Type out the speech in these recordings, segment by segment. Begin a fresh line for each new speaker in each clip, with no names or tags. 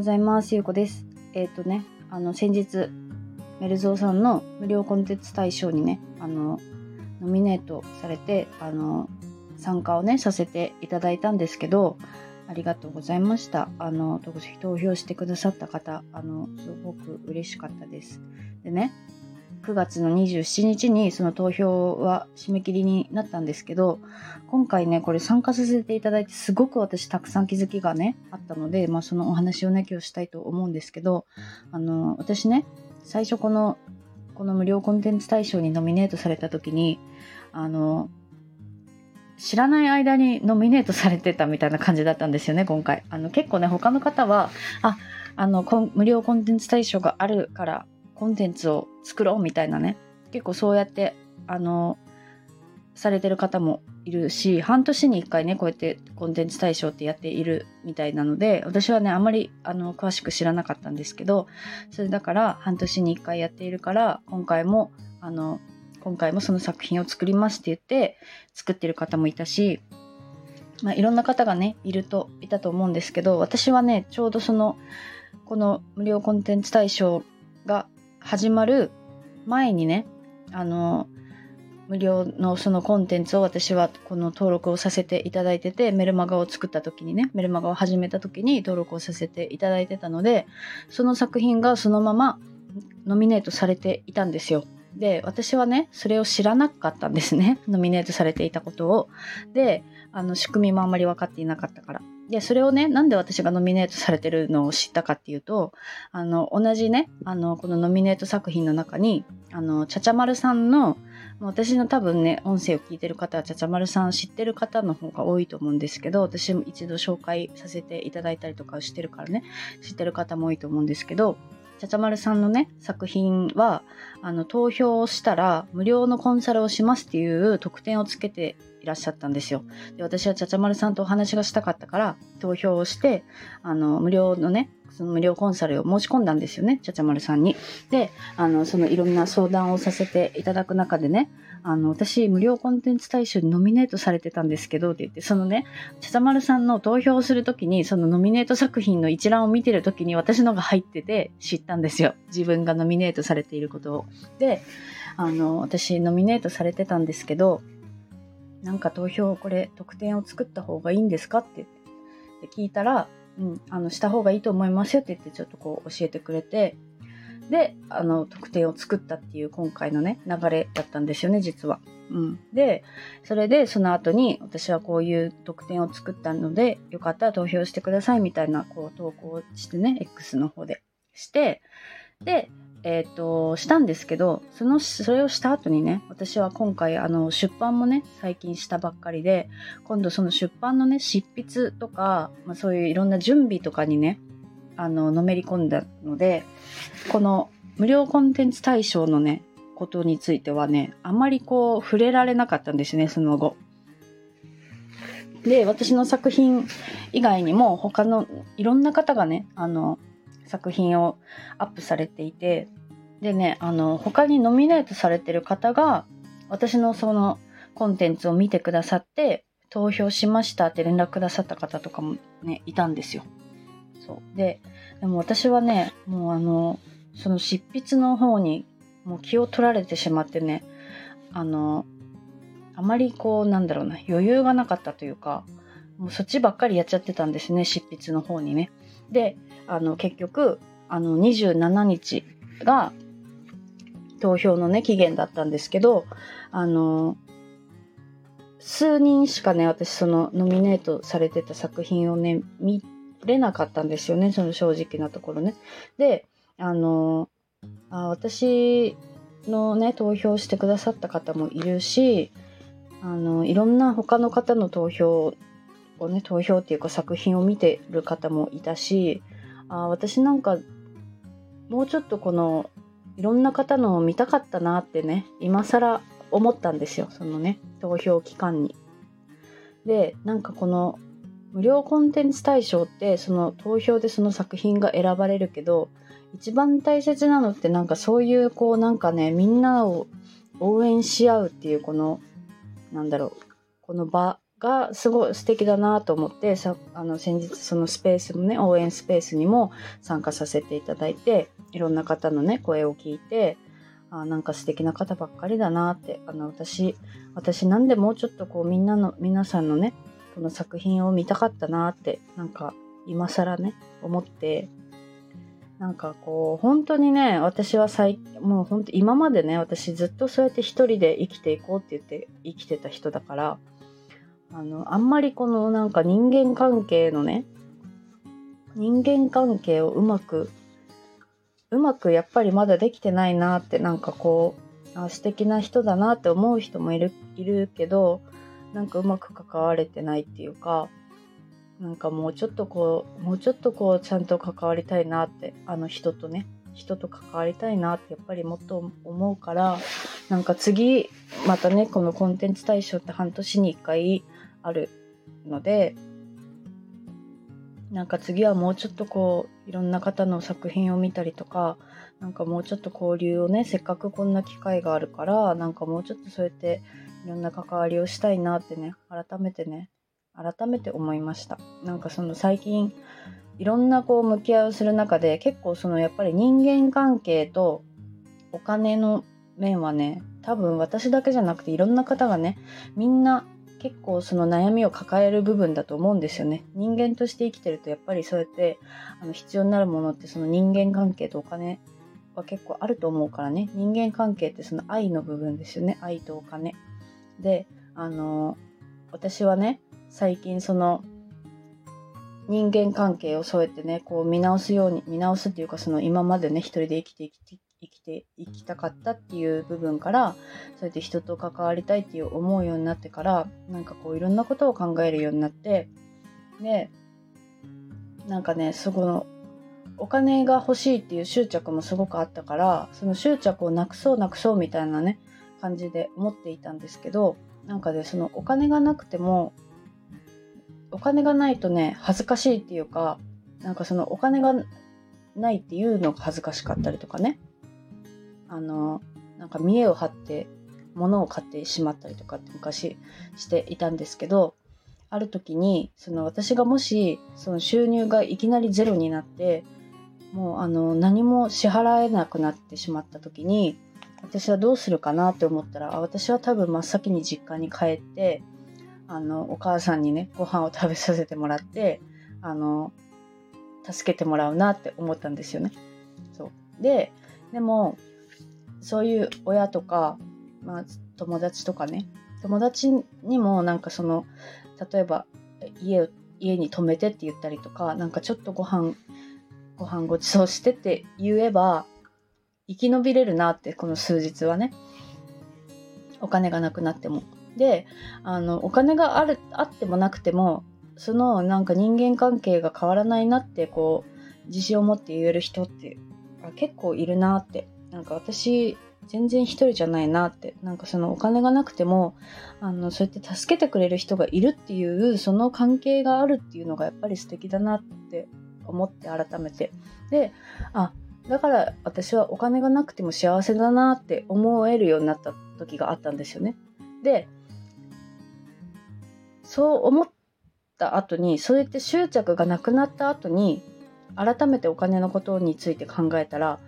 ございます。ゆうこです。えっ、とね、あの、先日、メルゾーさんの無料コンテンツ大賞にね、あの、ノミネートされて、あの、参加をね、させていただいたんですけど、ありがとうございました。あの、投票してくださった方、あの、すごく嬉しかったです。でね、9月の27日にその投票は締め切りになったんですけど、今回ね、これ参加させていただいて、すごく私たくさん気づきがね、あったので、まあそのお話をね、今日したいと思うんですけど、あの、私ね、最初この、この無料コンテンツ大賞にノミネートされた時に、あの、知らない間にノミネートされてたみたいな感じだったんですよね、今回。あの、結構ね、他の方は、あ、あの、無料コンテンツ大賞があるから、コンテンツを作ろうみたいなね、結構そうやって、あの、されてる方もいるし、半年に一回ね、こうやってコンテンツ大賞ってやっているみたいなので、私はね、あんまり、あの、詳しく知らなかったんですけど、それだから、半年に一回やっているから、今回も、あの、今回もその作品を作りますって言って、作ってる方もいたし、まあ、いろんな方がね、いると、いたと思うんですけど、私はね、ちょうどその、この無料コンテンツ大賞が始まる前にね、あの、無料のそのコンテンツを私はこの登録をさせていただいてて、メルマガを作った時にね、メルマガを始めた時に登録をさせていただいてたので、その作品がそのままノミネートされていたんですよ。で、私はね、それを知らなかったんですね。ノミネートされていたことを。で、あの、仕組みもあんまり分かっていなかったから。で、それをね、なんで私がノミネートされてるのを知ったかっていうと、あの、同じね、あの、このノミネート作品の中に、あの、ちゃちゃまるさんの、私の多分ね、音声を聞いてる方は、ちゃちゃまるさん知ってる方の方が多いと思うんですけど、私も一度紹介させていただいたりとかしてるからね、知ってる方も多いと思うんですけど、ちゃちゃまるさんのね、作品は、あの、投票をしたら無料のコンサルをしますっていう特典をつけていらっしゃったんですよ。で、私はちゃちゃまるさんとお話がしたかったから、投票をして、あの、無料のね、その無料コンサルを申し込んだんですよね、ちゃちゃまるさんに。で、あの、そのいろんな相談をさせていただく中でね、あの、私、無料コンテンツ大賞にノミネートされてたんですけど、って言って、そのね、ちゃちゃまるさんの投票をするときに、そのノミネート作品の一覧を見てるときに、私のが入ってて知ったんですよ。自分がノミネートされていることを。で、あの、私、ノミネートされてたんですけど、なんか投票、これ、特典を作った方がいいんですかってって聞いたら、うん、あの、した方がいいと思いますよって言って、ちょっとこう教えてくれて、で、あの、特典を作ったっていう今回のね、流れだったんですよね、実は。うん。で、それで、その後に、私はこういう特典を作ったので、よかったら投票してくださいみたいな、こう、投稿してね、X の方でして、で、えっ、と、したんですけど、その、それをした後にね、私は今回、あの、出版もね、最近したばっかりで、今度その出版のね、執筆とか、まあ、そういういろんな準備とかにね、あの、のめり込んだので、この無料コンテンツ対象のね、ことについてはね、あまりこう、触れられなかったんですね、その後。で、私の作品以外にも、他のいろんな方がね、あの、作品をアップされていて、でね、あの、他にノミネートされてる方が、私のそのコンテンツを見てくださって、投票しましたって連絡くださった方とかもね、いたんですよ。そう。で、でも私はね、もうあの、その執筆の方にもう気を取られてしまってね、あの、あまりこう、なんだろうな、余裕がなかったというか、もうそっちばっかりやっちゃってたんですね、執筆の方にね。で、あの、結局、あの、27日が投票のね、期限だったんですけど、あの、数人しかね、私そのノミネートされてた作品をね、見れなかったんですよね、その正直なところね。で、あの、あ私のね、投票してくださった方もいるし、あの、いろんな他の方の投票をね、投票っていうか作品を見てる方もいたし、あ私なんか、もうちょっとこの、いろんな方のを見たかったなってね、今更思ったんですよ、そのね、投票期間に。で、なんかこの、無料コンテンツ大賞って、その投票でその作品が選ばれるけど、一番大切なのってなんかそういうこうなんかね、みんなを応援し合うっていうこの、なんだろう、この場がすごい素敵だなと思ってさあの先日そのスペースもね応援スペースにも参加させていただいていろんな方のね声を聞いてあなんか素敵な方ばっかりだなってあの私私なんでもうちょっとこうみんなの皆さんのねこの作品を見たかったなってなんか今更ね思ってなんかこう本当にね私は最もう本当今までね私ずっとそうやって一人で生きていこうって言って生きてた人だからあのあんまりこのなんか人間関係のね人間関係をうまくうまくやっぱりまだできてないなってなんかこうあ素敵な人だなって思う人もいるいるけどなんかうまく関われてないっていうかなんかもうちょっとこうもうちょっとこうちゃんと関わりたいなってあの人とね人と関わりたいなってやっぱりもっと思うからなんか次またねこのコンテンツ大賞って半年に1回あるのでなんか次はもうちょっとこういろんな方の作品を見たりとかなんかもうちょっと交流をねせっかくこんな機会があるからなんかもうちょっとそうやっていろんな関わりをしたいなってね改めてね改めて思いました。なんかその最近いろんなこう向き合いをする中で結構そのやっぱり人間関係とお金の面はね多分私だけじゃなくていろんな方がねみんな結構その悩みを抱える部分だと思うんですよね。人間として生きてるとやっぱりそうやってあの必要になるものってその人間関係とお金は結構あると思うからね。人間関係ってその愛の部分ですよね。愛とお金。であの私はね最近その人間関係をそうやってねこう見直すように見直すっていうかその今までね一人で生きて生きて生きて生きたかったっていう部分からそうやって人と関わりたいっていう思うようになってからなんかこういろんなことを考えるようになってでなんかねそこのお金が欲しいっていう執着もすごくあったからその執着をなくそうなくそうみたいなね感じで思っていたんですけどなんかねそのお金がなくてもお金がないとね恥ずかしいっていうかなんかそのお金がないっていうのが恥ずかしかったりとかね。あのなんか見栄を張って物を買ってしまったりとかって昔していたんですけどある時にその私がもしその収入がいきなりゼロになってもうあの何も支払えなくなってしまった時に私はどうするかなって思ったら私は多分真っ先に実家に帰ってあのお母さんにねご飯を食べさせてもらってあの助けてもらうなって思ったんですよね。そうででもそういう親とか、まあ、友達とかね。友達にもなんかその例えば家を家に泊めてって言ったりとかなんかちょっとご飯ご飯ごちそうしてって言えば生き延びれるなってこの数日はね。お金がなくなっても。であのお金があるあってもなくてもそのなんか人間関係が変わらないなってこう自信を持って言える人って結構いるなってなんか私全然一人じゃないなってなんかそのお金がなくてもあのそうやって助けてくれる人がいるっていうその関係があるっていうのがやっぱり素敵だなって思って改めてであだから私はお金がなくても幸せだなって思えるようになった時があったんですよね。でそう思った後にそうやって執着がなくなった後に改めてお金のことについて考えたら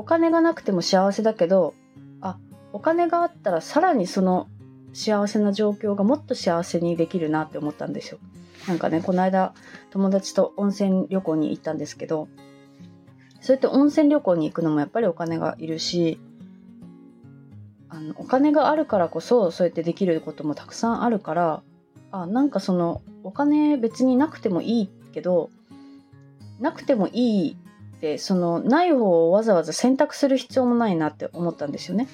お金がなくても幸せだけどあお金があったらさらにその幸せな状況がもっと幸せにできるなって思ったんですよ。なんかね、この間友達と温泉旅行に行ったんですけど、そうやって温泉旅行に行くのもやっぱりお金がいるし、あのお金があるからこそそうやってできることもたくさんあるからあなんかそのお金別になくてもいいけどなくてもいいてそのない方をわざわざ選択する必要もないなって思ったんですよね。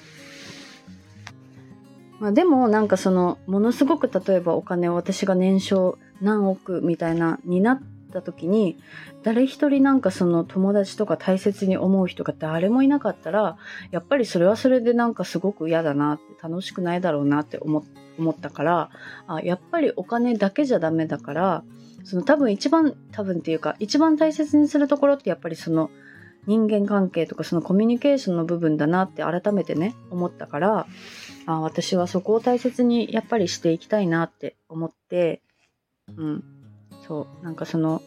まあ、でもなんかそのものすごく例えばお金を私が年商何億みたいなになった時に誰一人なんかその友達とか大切に思う人が誰もいなかったらやっぱりそれはそれでなんかすごく嫌だなって楽しくないだろうなって思ったからあやっぱりお金だけじゃダメだからその多分一番多分っていうか一番大切にするところってやっぱりその人間関係とかそのコミュニケーションの部分だなって改めてね思ったからあ私はそこを大切にやっぱりしていきたいなって思ってうん。そう。なんかその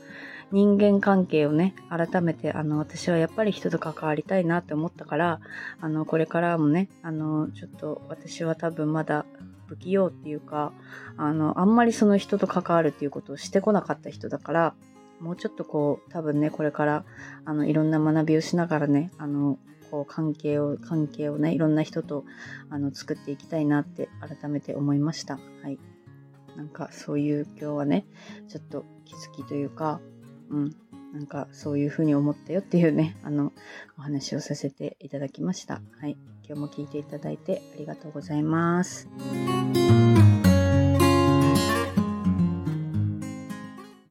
人間関係をね改めてあの私はやっぱり人と関わりたいなって思ったからあのこれからもねあのちょっと私は多分まだ不器用っていうかあのあんまりその人と関わるっていうことをしてこなかった人だからもうちょっとこう多分ねこれからあのいろんな学びをしながらねあのこう関係を関係をねいろんな人とあの作っていきたいなって改めて思いました。はい。なんかそういう今日はねちょっと気づきというかうん。なんかそういうふうに思ったよっていうねあのお話をさせていただきました。はい。今日も聞いていただいてありがとうございます。